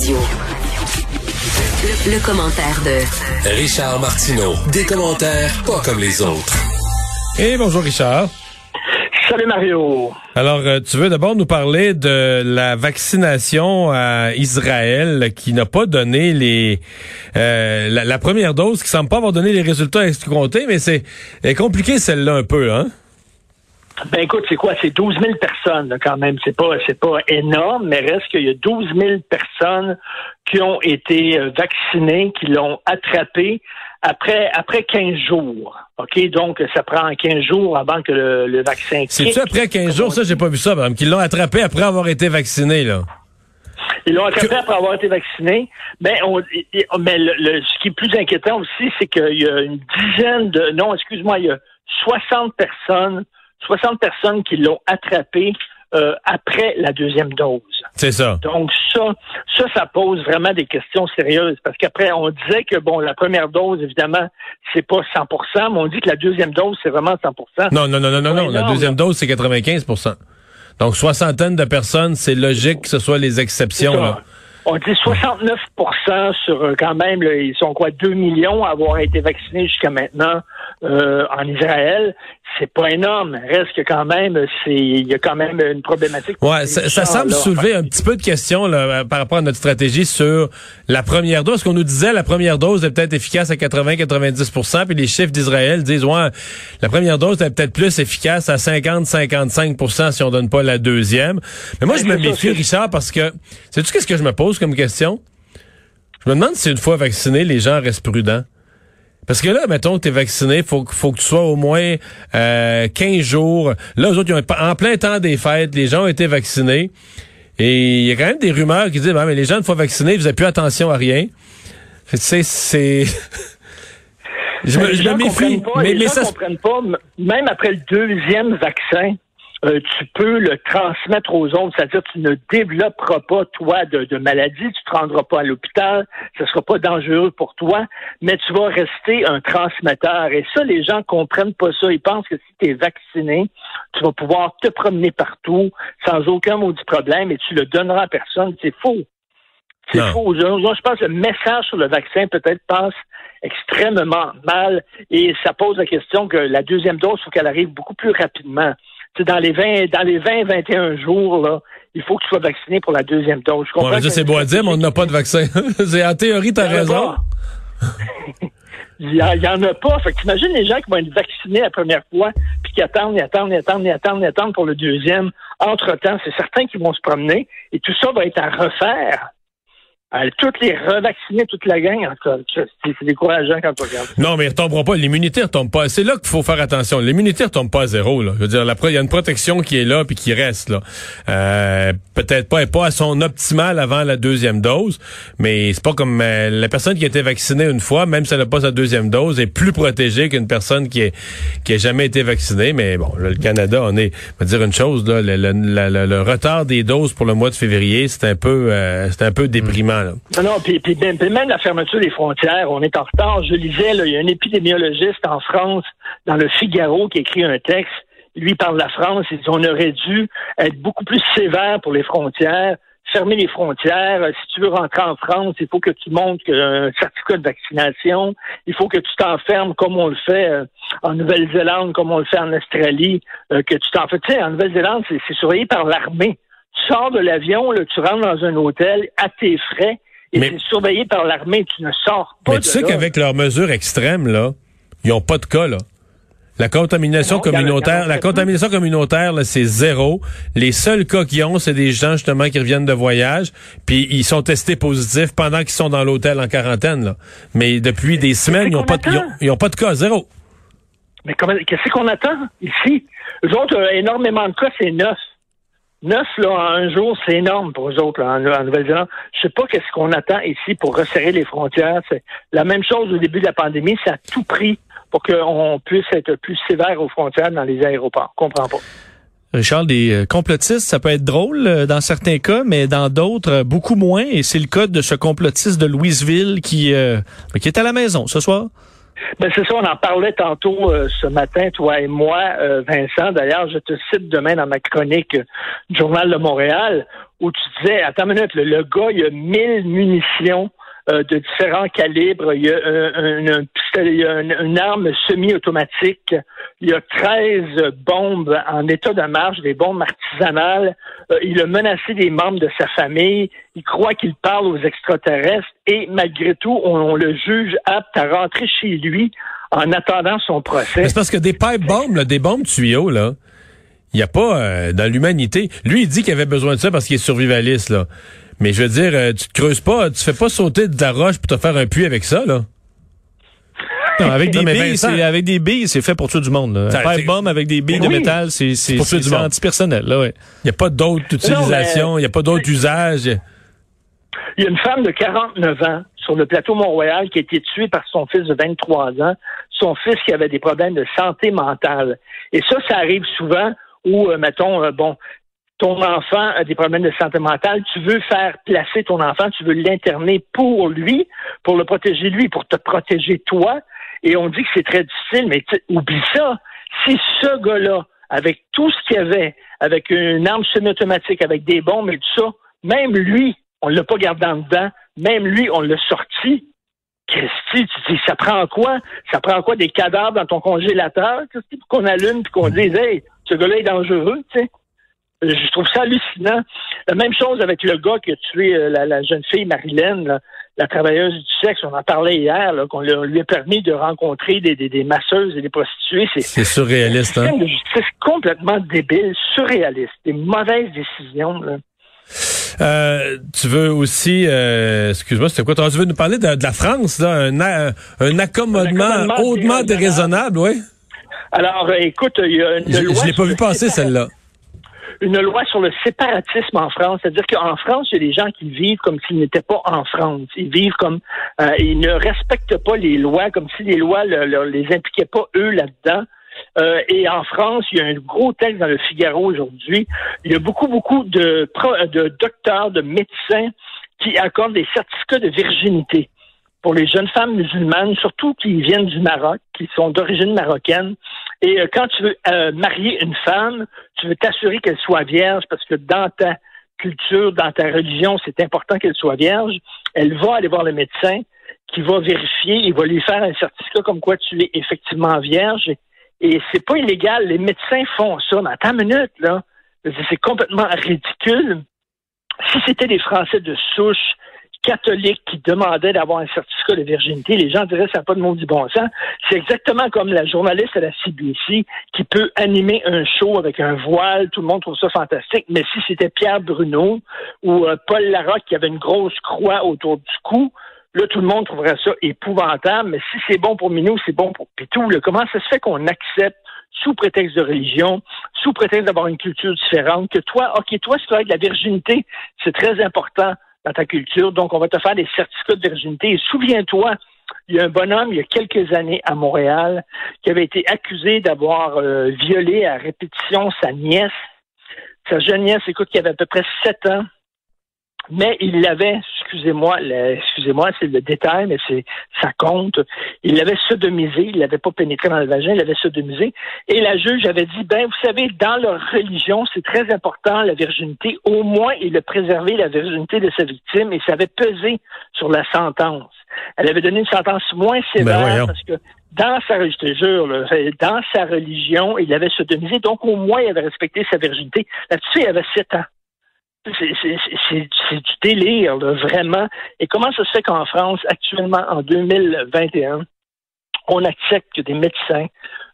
Radio. Le, le commentaire de Richard Martineau. Des commentaires pas comme les autres. Et bonjour Richard. Salut Mario. Alors, euh, tu veux d'abord nous parler de la vaccination à Israël qui n'a pas donné les euh, la, la, première dose, qui semble pas avoir donné les résultats escomptés, mais c'est compliqué celle-là un peu, hein? Ben écoute, c'est quoi? C'est 12 000 personnes là, quand même. C'est pas c'est pas énorme, mais reste qu'il y a 12 000 personnes qui ont été euh, vaccinées, qui l'ont attrapé après après 15 jours. OK, donc ça prend 15 jours avant que le, le vaccin C'est ça après 15 jours, ça j'ai pas vu ça, madame, qu'ils l'ont attrapé après avoir été vacciné là. Ils l'ont attrapé après avoir été vacciné. Ben, on, mais le, ce qui est plus inquiétant aussi, c'est qu'il y a une dizaine de non, excuse-moi, il y a 60 personnes 60 personnes qui l'ont attrapé euh, après la deuxième dose. C'est ça. Donc ça, ça, ça pose vraiment des questions sérieuses parce qu'après on disait que bon, la première dose évidemment c'est pas 100%, mais on dit que la deuxième dose c'est vraiment 100%. Non, non, non, non, non, non. La deuxième dose c'est 95%. Donc soixantaine de personnes, c'est logique que ce soit les exceptions. Là. On dit 69% sur euh, quand même, ils sont quoi, 2 millions à avoir été vaccinés jusqu'à maintenant euh, en Israël. C'est pas énorme. Reste que quand même, c'est il y a quand même une problématique. Ouais, ça, ça semble soulever un petit peu de questions là, par rapport à notre stratégie sur la première dose. Qu'on nous disait, la première dose est peut-être efficace à 80-90% puis les chiffres d'Israël disent ouais, la première dose est peut-être plus efficace à 50-55% si on donne pas la deuxième. Mais moi, je me méfie, Richard, parce que sais-tu qu'est-ce que je me pose comme question? Je me demande si une fois vacciné, les gens restent prudents. Parce que là, mettons que tu es vacciné, faut, faut que tu sois au moins euh, 15 jours. Là, eux autres, ils ont, en plein temps des fêtes, les gens ont été vaccinés. Et il y a quand même des rumeurs qui disent, mais les gens, une fois vaccinés, ils faisaient plus attention à rien. Tu sais, c'est... je me, je me méfie. Pas, mais, les gens ça... comprennent pas, même après le deuxième vaccin, euh, tu peux le transmettre aux autres, c'est-à-dire tu ne développeras pas, toi, de, de maladie, tu ne te rendras pas à l'hôpital, ce ne sera pas dangereux pour toi, mais tu vas rester un transmetteur. Et ça, les gens comprennent pas ça. Ils pensent que si tu es vacciné, tu vas pouvoir te promener partout sans aucun maudit problème et tu le donneras à personne. C'est faux. C'est faux. Je, je pense que le message sur le vaccin peut-être passe extrêmement mal et ça pose la question que la deuxième dose, il faut qu'elle arrive beaucoup plus rapidement dans les 20, dans les 20, 21 jours, là, il faut que tu sois vacciné pour la deuxième dose. Je comprends. c'est beau à dire, mais on n'a pas de vaccin. en théorie, tu as raison. il n'y en a pas. Fait t'imagines les gens qui vont être vaccinés la première fois, puis qui attendent, attendent, attendent, attendent, attendent pour le deuxième. Entre-temps, c'est certains qui vont se promener, et tout ça va être à refaire. Toutes les revacciner, toute la gang, c'est décourageant quand tu regardes. Non, mais ils retomberont pas. L'immunité retombe pas. C'est là qu'il faut faire attention. L'immunité retombe pas à zéro. Là. Je veux dire, il y a une protection qui est là puis qui reste. là. Euh, Peut-être pas, pas à son optimal avant la deuxième dose, mais c'est pas comme euh, la personne qui a été vaccinée une fois, même si elle n'a pas sa deuxième dose, est plus protégée qu'une personne qui est qui a jamais été vaccinée. Mais bon, le Canada, on est, on va dire une chose, là, le, le, le, retard des doses pour le mois de février, c'est un peu, euh, c'est un peu déprimant. Non, non, puis, même la fermeture des frontières, on est en retard. Je lisais, là, il y a un épidémiologiste en France, dans le Figaro, qui écrit un texte. Lui parle de la France. Il dit on aurait dû être beaucoup plus sévère pour les frontières, fermer les frontières. Si tu veux rentrer en France, il faut que tu montres un certificat de vaccination. Il faut que tu t'enfermes comme on le fait euh, en Nouvelle-Zélande, comme on le fait en Australie, euh, que tu t'enfermes. Tu sais, en Nouvelle-Zélande, c'est surveillé par l'armée tu sors de l'avion, tu rentres dans un hôtel à tes frais et c'est surveillé par l'armée. Tu ne sors pas. Mais tu sais qu'avec leurs mesures extrêmes, là, ils n'ont pas de cas, là. La contamination communautaire, la contamination communautaire, c'est zéro. Les seuls cas qu'ils ont, c'est des gens justement qui reviennent de voyage, puis ils sont testés positifs pendant qu'ils sont dans l'hôtel en quarantaine. Là. Mais depuis des semaines, ils n'ont pas, de, pas de cas, zéro. Mais qu'est-ce qu'on attend ici? Les autres, euh, énormément de cas, c'est neuf. Neuf là, un jour, c'est énorme pour eux autres en, Nouvelle-Zélande. Je sais pas qu'est-ce qu'on attend ici pour resserrer les frontières. C'est la même chose au début de la pandémie. Ça a tout pris pour qu'on puisse être plus sévère aux frontières dans les aéroports. Je comprends pas. Richard, des euh, complotistes, ça peut être drôle euh, dans certains cas, mais dans d'autres, euh, beaucoup moins. Et c'est le cas de ce complotiste de Louisville qui, qui est à la maison ce soir. Ben c'est ça, on en parlait tantôt ce matin, toi et moi, Vincent. D'ailleurs, je te cite demain dans ma chronique du Journal de Montréal, où tu disais, attends une minute, le, le gars, il a mille munitions euh, de différents calibres. Il y a, un, une, arme semi-automatique. Il y a 13 bombes en état de marche, des bombes artisanales. Euh, il a menacé des membres de sa famille. Il croit qu'il parle aux extraterrestres. Et malgré tout, on, le juge apte à rentrer chez lui en attendant son procès. C'est parce que des pipe bombes, des bombes tuyaux, il n'y a pas euh, dans l'humanité. Lui, il dit qu'il avait besoin de ça parce qu'il est survivaliste, là. Mais je veux dire, euh, tu te creuses pas, tu fais pas sauter de la roche pour te faire un puits avec ça, là. Non, avec des billes, c'est avec des billes, c'est fait pour tuer du monde. Là. Un bombe avec des billes de métal, c'est c'est antipersonnel. Là, ouais. Il n'y a pas d'autre utilisation, il n'y a pas d'autre usage. Il y a une femme de 49 ans sur le plateau Mont-Royal qui a été tuée par son fils de 23 ans, son fils qui avait des problèmes de santé mentale. Et ça, ça arrive souvent où, euh, mettons, euh, bon, ton enfant a des problèmes de santé mentale, tu veux faire placer ton enfant, tu veux l'interner pour lui, pour le protéger lui, pour te protéger toi. Et on dit que c'est très difficile, mais oublie ça. Si ce gars-là, avec tout ce qu'il avait, avec une arme semi-automatique, avec des bombes et tout ça, même lui, on l'a pas gardé en dedans, même lui, on l'a sorti. Que tu dis, ça prend quoi? Ça prend quoi des cadavres dans ton congélateur? Qu'est-ce qu'on allume et qu'on dise, hey, ce gars-là est dangereux, tu sais? Je trouve ça hallucinant. La même chose avec le gars qui a tué euh, la, jeune fille Marilyn, la travailleuse du sexe. On en parlait hier, qu'on lui a permis de rencontrer des, des, masseuses et des prostituées. C'est surréaliste. Hein? de justice complètement débile, surréaliste. Des mauvaises décisions. Euh, tu veux aussi, euh, excuse-moi, c'était quoi? Tu veux nous parler de, la France, là, un, un, accommodement, hautement déraisonnable, oui? Alors, écoute, il y a une Je, je l'ai pas vu passer, celle-là une loi sur le séparatisme en France. C'est-à-dire qu'en France, il y a des gens qui vivent comme s'ils n'étaient pas en France. Ils vivent comme... Euh, ils ne respectent pas les lois, comme si les lois ne les impliquaient pas eux là-dedans. Euh, et en France, il y a un gros texte dans le Figaro aujourd'hui. Il y a beaucoup, beaucoup de, de docteurs, de médecins qui accordent des certificats de virginité pour les jeunes femmes musulmanes, surtout qui viennent du Maroc, qui sont d'origine marocaine. Et euh, quand tu veux euh, marier une femme, tu veux t'assurer qu'elle soit vierge parce que dans ta culture, dans ta religion, c'est important qu'elle soit vierge. Elle va aller voir le médecin qui va vérifier, il va lui faire un certificat comme quoi tu es effectivement vierge. Et c'est pas illégal. Les médecins font ça. Mais attends une minute, là. C'est complètement ridicule. Si c'était des Français de souche catholique qui demandait d'avoir un certificat de virginité, les gens diraient ça n'a pas de du bon sens. C'est exactement comme la journaliste à la CBC qui peut animer un show avec un voile, tout le monde trouve ça fantastique, mais si c'était Pierre Bruno ou euh, Paul Larocque qui avait une grosse croix autour du cou, là, tout le monde trouverait ça épouvantable, mais si c'est bon pour Minou, c'est bon pour Pitou. comment ça se fait qu'on accepte sous prétexte de religion, sous prétexte d'avoir une culture différente, que toi, OK, toi, c'est que la virginité, c'est très important dans ta culture. Donc, on va te faire des certificats de virginité. Et souviens-toi, il y a un bonhomme, il y a quelques années à Montréal, qui avait été accusé d'avoir euh, violé à répétition sa nièce. Sa jeune nièce, écoute, qui avait à peu près sept ans mais il l'avait, excusez-moi, excusez-moi, c'est le détail, mais c'est ça compte. Il l'avait sodomisé, il l'avait pas pénétré dans le vagin, il l'avait sodomisé. Et la juge avait dit, ben, vous savez, dans leur religion, c'est très important la virginité. Au moins, il a préservé la virginité de sa victime et ça avait pesé sur la sentence. Elle avait donné une sentence moins sévère ben parce que dans sa, je te jure, dans sa religion, il avait sodomisé, donc au moins il avait respecté sa virginité. Là-dessus, il avait sept ans. C'est du délire, vraiment. Et comment ça se fait qu'en France, actuellement, en 2021, on accepte que des médecins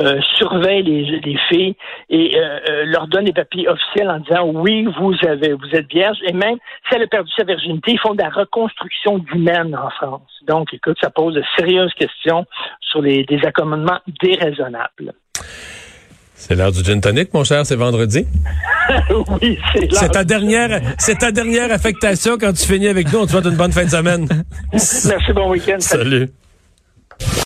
euh, surveillent les, filles et euh, euh, leur donnent des papiers officiels en disant oui, vous avez, vous êtes vierge. Et même si elle a perdu sa virginité, ils font de la reconstruction d'humaine en France. Donc, écoute, ça pose de sérieuses questions sur les, des accommodements déraisonnables. C'est l'heure du gin tonic, mon cher, c'est vendredi. oui, c'est C'est ta dernière, c'est ta dernière affectation quand tu finis avec nous. On te souhaite une bonne fin de semaine. Merci, bon week-end. Salut.